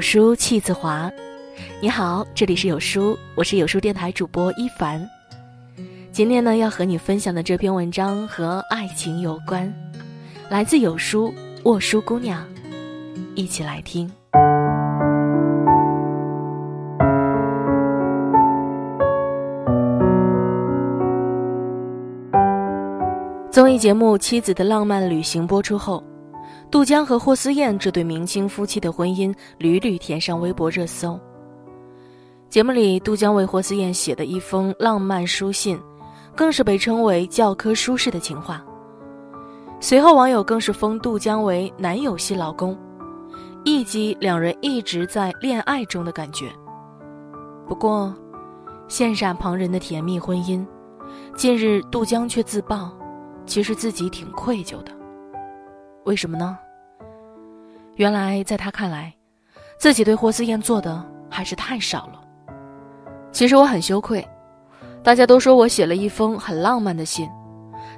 有书气自华。你好，这里是有书，我是有书电台主播一凡。今天呢，要和你分享的这篇文章和爱情有关，来自有书沃书姑娘，一起来听。综艺节目《妻子的浪漫旅行》播出后。杜江和霍思燕这对明星夫妻的婚姻屡屡填上微博热搜。节目里，杜江为霍思燕写的一封浪漫书信，更是被称为教科书式的情话。随后，网友更是封杜江为男友系老公，一击两人一直在恋爱中的感觉。不过，羡煞旁人的甜蜜婚姻，近日杜江却自曝，其实自己挺愧疚的。为什么呢？原来在他看来，自己对霍思燕做的还是太少了。其实我很羞愧，大家都说我写了一封很浪漫的信，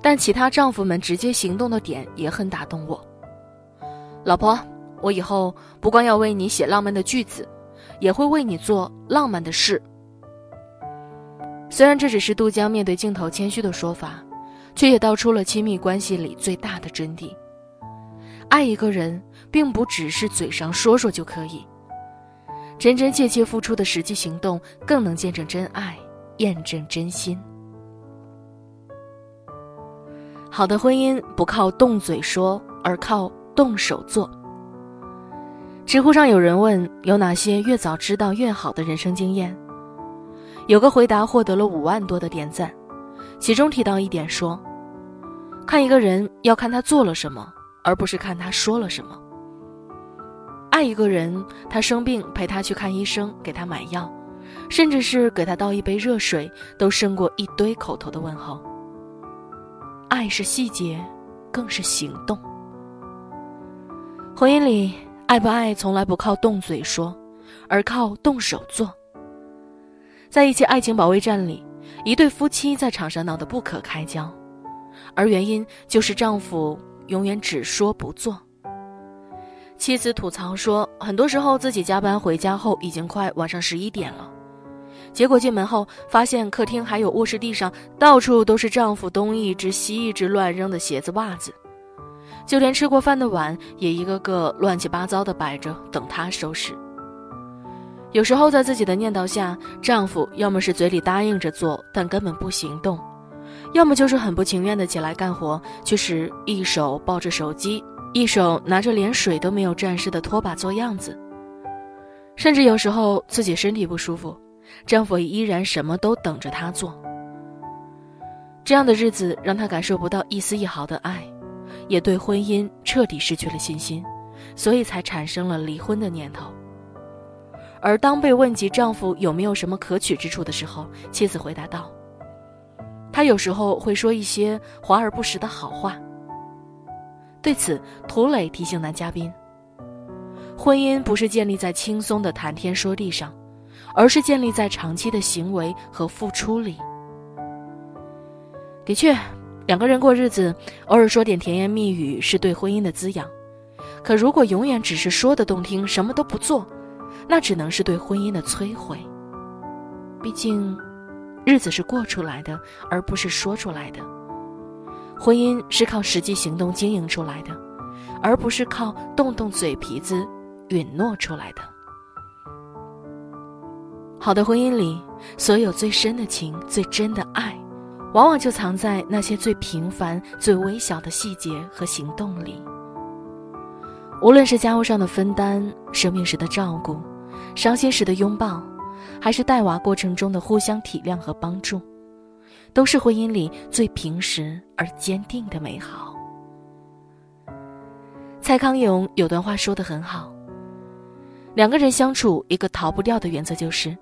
但其他丈夫们直接行动的点也很打动我。老婆，我以后不光要为你写浪漫的句子，也会为你做浪漫的事。虽然这只是杜江面对镜头谦虚的说法，却也道出了亲密关系里最大的真谛。爱一个人，并不只是嘴上说说就可以，真真切切付出的实际行动，更能见证真爱，验证真心。好的婚姻不靠动嘴说，而靠动手做。知乎上有人问有哪些越早知道越好的人生经验，有个回答获得了五万多的点赞，其中提到一点说，看一个人要看他做了什么。而不是看他说了什么。爱一个人，他生病陪他去看医生，给他买药，甚至是给他倒一杯热水，都胜过一堆口头的问候。爱是细节，更是行动。婚姻里，爱不爱从来不靠动嘴说，而靠动手做。在一些爱情保卫战里，一对夫妻在场上闹得不可开交，而原因就是丈夫。永远只说不做。妻子吐槽说，很多时候自己加班回家后已经快晚上十一点了，结果进门后发现客厅还有卧室地上到处都是丈夫东一只西一只乱扔的鞋子袜子，就连吃过饭的碗也一个个乱七八糟的摆着等他收拾。有时候在自己的念叨下，丈夫要么是嘴里答应着做，但根本不行动。要么就是很不情愿的起来干活，却是一手抱着手机，一手拿着连水都没有沾湿的拖把做样子。甚至有时候自己身体不舒服，丈夫依然什么都等着她做。这样的日子让她感受不到一丝一毫的爱，也对婚姻彻底失去了信心，所以才产生了离婚的念头。而当被问及丈夫有没有什么可取之处的时候，妻子回答道。他有时候会说一些华而不实的好话。对此，涂磊提醒男嘉宾：婚姻不是建立在轻松的谈天说地上，而是建立在长期的行为和付出里。的确，两个人过日子，偶尔说点甜言蜜语是对婚姻的滋养。可如果永远只是说的动听，什么都不做，那只能是对婚姻的摧毁。毕竟。日子是过出来的，而不是说出来的；婚姻是靠实际行动经营出来的，而不是靠动动嘴皮子允诺出来的。好的婚姻里，所有最深的情、最真的爱，往往就藏在那些最平凡、最微小的细节和行动里。无论是家务上的分担、生病时的照顾、伤心时的拥抱。还是带娃过程中的互相体谅和帮助，都是婚姻里最平实而坚定的美好。蔡康永有段话说的很好：两个人相处，一个逃不掉的原则就是，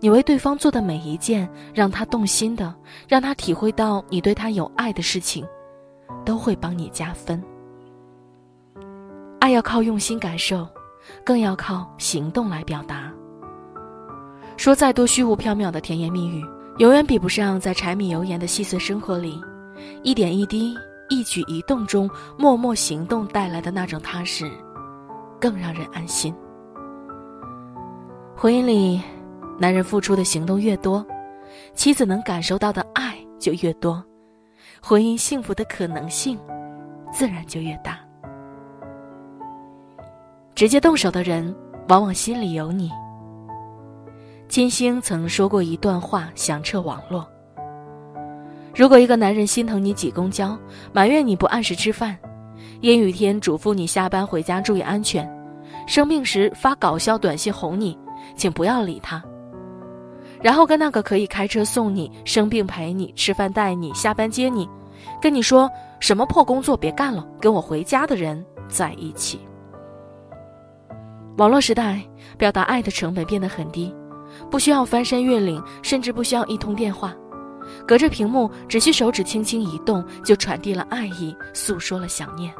你为对方做的每一件让他动心的、让他体会到你对他有爱的事情，都会帮你加分。爱要靠用心感受，更要靠行动来表达。说再多虚无缥缈的甜言蜜语，永远比不上在柴米油盐的细碎生活里，一点一滴、一举一动中默默行动带来的那种踏实，更让人安心。婚姻里，男人付出的行动越多，妻子能感受到的爱就越多，婚姻幸福的可能性自然就越大。直接动手的人，往往心里有你。金星曾说过一段话，响彻网络：如果一个男人心疼你挤公交，埋怨你不按时吃饭，阴雨天嘱咐你下班回家注意安全，生病时发搞笑短信哄你。请不要理他，然后跟那个可以开车送你、生病陪你、吃饭带你、下班接你、跟你说什么破工作别干了，跟我回家的人在一起。网络时代，表达爱的成本变得很低，不需要翻山越岭，甚至不需要一通电话，隔着屏幕，只需手指轻轻一动，就传递了爱意，诉说了想念。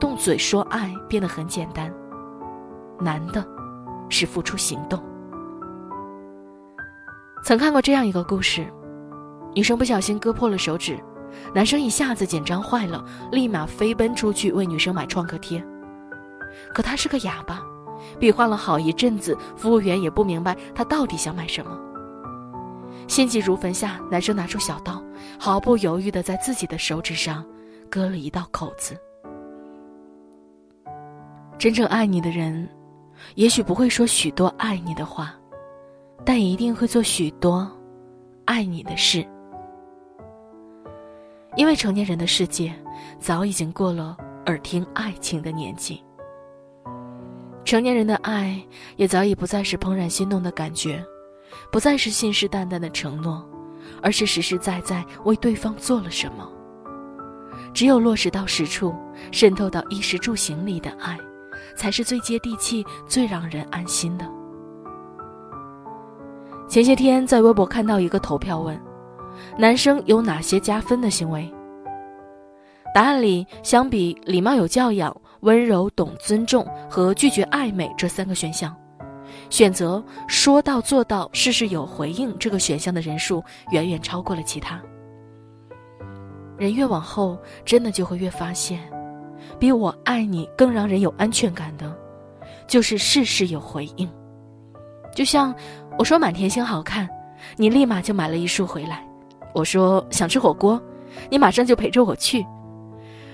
动嘴说爱变得很简单，难的。是付出行动。曾看过这样一个故事：女生不小心割破了手指，男生一下子紧张坏了，立马飞奔出去为女生买创可贴。可他是个哑巴，比划了好一阵子，服务员也不明白他到底想买什么。心急如焚下，男生拿出小刀，毫不犹豫地在自己的手指上割了一道口子。真正爱你的人。也许不会说许多爱你的话，但一定会做许多爱你的事。因为成年人的世界早已经过了耳听爱情的年纪，成年人的爱也早已不再是怦然心动的感觉，不再是信誓旦旦的承诺，而是实实在在为对方做了什么。只有落实到实处，渗透到衣食住行里的爱。才是最接地气、最让人安心的。前些天在微博看到一个投票问：男生有哪些加分的行为？答案里，相比礼貌有教养、温柔懂尊重和拒绝暧昧这三个选项，选择说到做到、事事有回应这个选项的人数远远超过了其他。人越往后，真的就会越发现。比我爱你更让人有安全感的，就是事事有回应。就像我说满天星好看，你立马就买了一束回来；我说想吃火锅，你马上就陪着我去；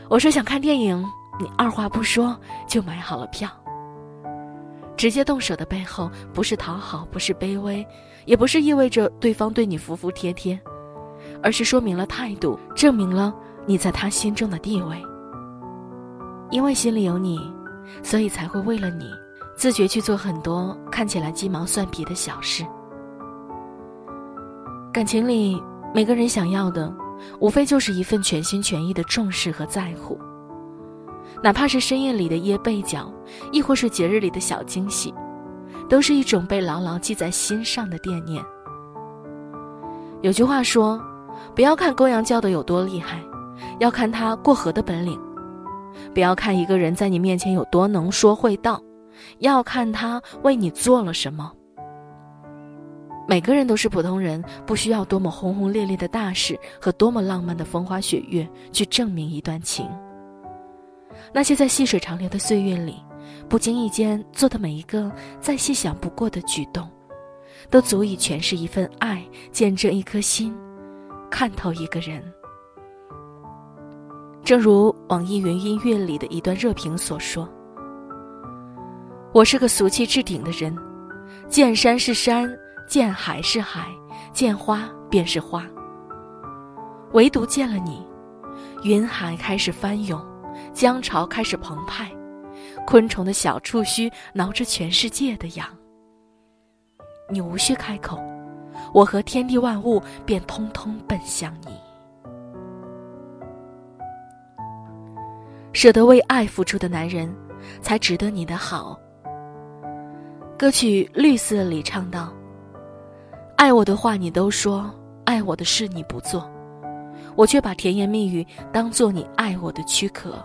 我说想看电影，你二话不说就买好了票。直接动手的背后，不是讨好，不是卑微，也不是意味着对方对你服服帖帖，而是说明了态度，证明了你在他心中的地位。因为心里有你，所以才会为了你，自觉去做很多看起来鸡毛蒜皮的小事。感情里，每个人想要的，无非就是一份全心全意的重视和在乎。哪怕是深夜里的掖被角，亦或是节日里的小惊喜，都是一种被牢牢记在心上的惦念。有句话说：“不要看公羊叫的有多厉害，要看他过河的本领。”不要看一个人在你面前有多能说会道，要看他为你做了什么。每个人都是普通人，不需要多么轰轰烈烈的大事和多么浪漫的风花雪月去证明一段情。那些在细水长流的岁月里，不经意间做的每一个再细想不过的举动，都足以诠释一份爱，见证一颗心，看透一个人。正如网易云音乐里的一段热评所说：“我是个俗气至顶的人，见山是山，见海是海，见花便是花。唯独见了你，云海开始翻涌，江潮开始澎湃，昆虫的小触须挠着全世界的痒。你无需开口，我和天地万物便通通奔向你。”舍得为爱付出的男人，才值得你的好。歌曲《绿色》里唱道：“爱我的话你都说，爱我的事你不做，我却把甜言蜜语当做你爱我的躯壳。”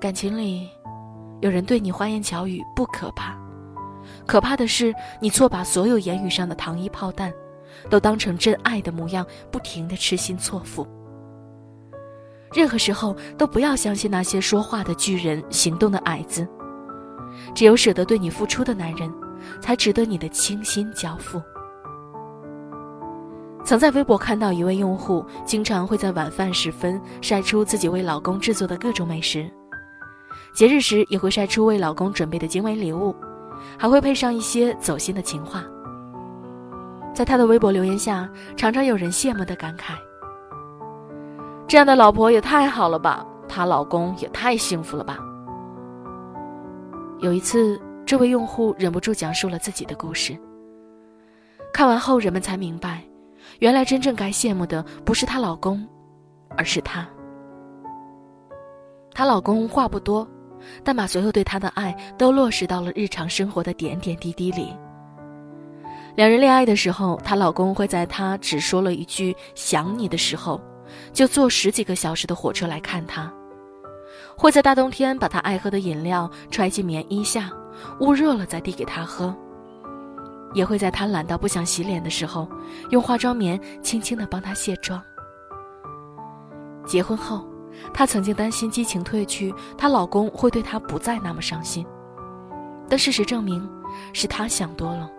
感情里，有人对你花言巧语不可怕，可怕的是你错把所有言语上的糖衣炮弹，都当成真爱的模样，不停的痴心错付。任何时候都不要相信那些说话的巨人，行动的矮子。只有舍得对你付出的男人，才值得你的倾心交付。曾在微博看到一位用户，经常会在晚饭时分晒出自己为老公制作的各种美食，节日时也会晒出为老公准备的精美礼物，还会配上一些走心的情话。在他的微博留言下，常常有人羡慕的感慨：“这样的老婆也太好了吧，她老公也太幸福了吧。”有一次，这位用户忍不住讲述了自己的故事。看完后，人们才明白。原来真正该羡慕的不是她老公，而是她。她老公话不多，但把所有对她的爱都落实到了日常生活的点点滴滴里。两人恋爱的时候，她老公会在她只说了一句“想你”的时候，就坐十几个小时的火车来看她；会在大冬天把她爱喝的饮料揣进棉衣下，捂热了再递给她喝。也会在她懒到不想洗脸的时候，用化妆棉轻轻地帮她卸妆。结婚后，她曾经担心激情褪去，她老公会对她不再那么上心，但事实证明，是她想多了。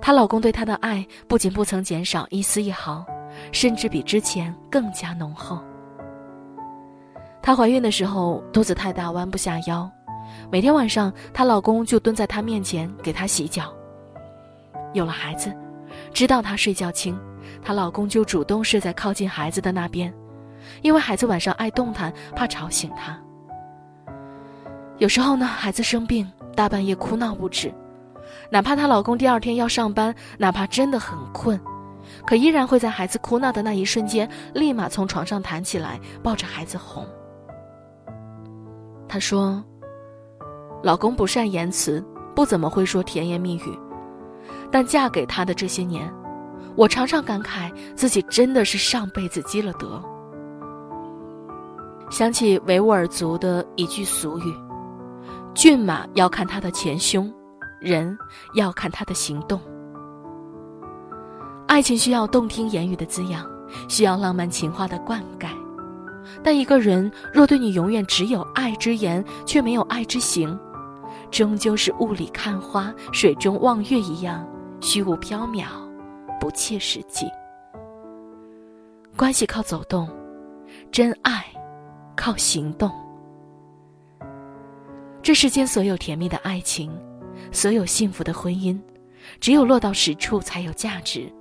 她老公对她的爱不仅不曾减少一丝一毫，甚至比之前更加浓厚。她怀孕的时候肚子太大，弯不下腰，每天晚上她老公就蹲在她面前给她洗脚。有了孩子，知道她睡觉轻，她老公就主动睡在靠近孩子的那边，因为孩子晚上爱动弹，怕吵醒他。有时候呢，孩子生病，大半夜哭闹不止，哪怕她老公第二天要上班，哪怕真的很困，可依然会在孩子哭闹的那一瞬间，立马从床上弹起来，抱着孩子哄。她说：“老公不善言辞，不怎么会说甜言蜜语。”但嫁给他的这些年，我常常感慨自己真的是上辈子积了德。想起维吾尔族的一句俗语：“骏马要看它的前胸，人要看他的行动。”爱情需要动听言语的滋养，需要浪漫情话的灌溉，但一个人若对你永远只有爱之言，却没有爱之行，终究是雾里看花、水中望月一样。虚无缥缈，不切实际。关系靠走动，真爱靠行动。这世间所有甜蜜的爱情，所有幸福的婚姻，只有落到实处才有价值，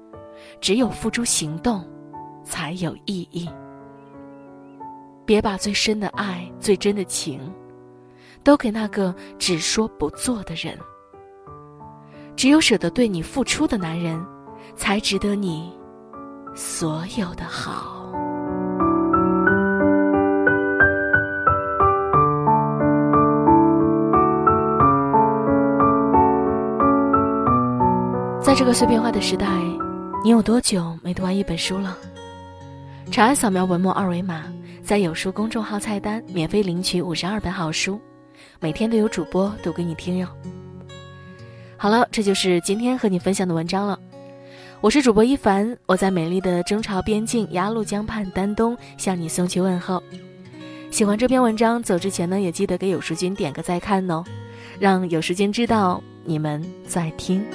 只有付诸行动，才有意义。别把最深的爱、最真的情，都给那个只说不做的人。只有舍得对你付出的男人，才值得你所有的好。在这个碎片化的时代，你有多久没读完一本书了？长按扫描文末二维码，在有书公众号菜单免费领取五十二本好书，每天都有主播读给你听哟。好了，这就是今天和你分享的文章了。我是主播一凡，我在美丽的中朝边境鸭绿江畔丹东向你送去问候。喜欢这篇文章，走之前呢也记得给有书君点个再看哦，让有书君知道你们在听。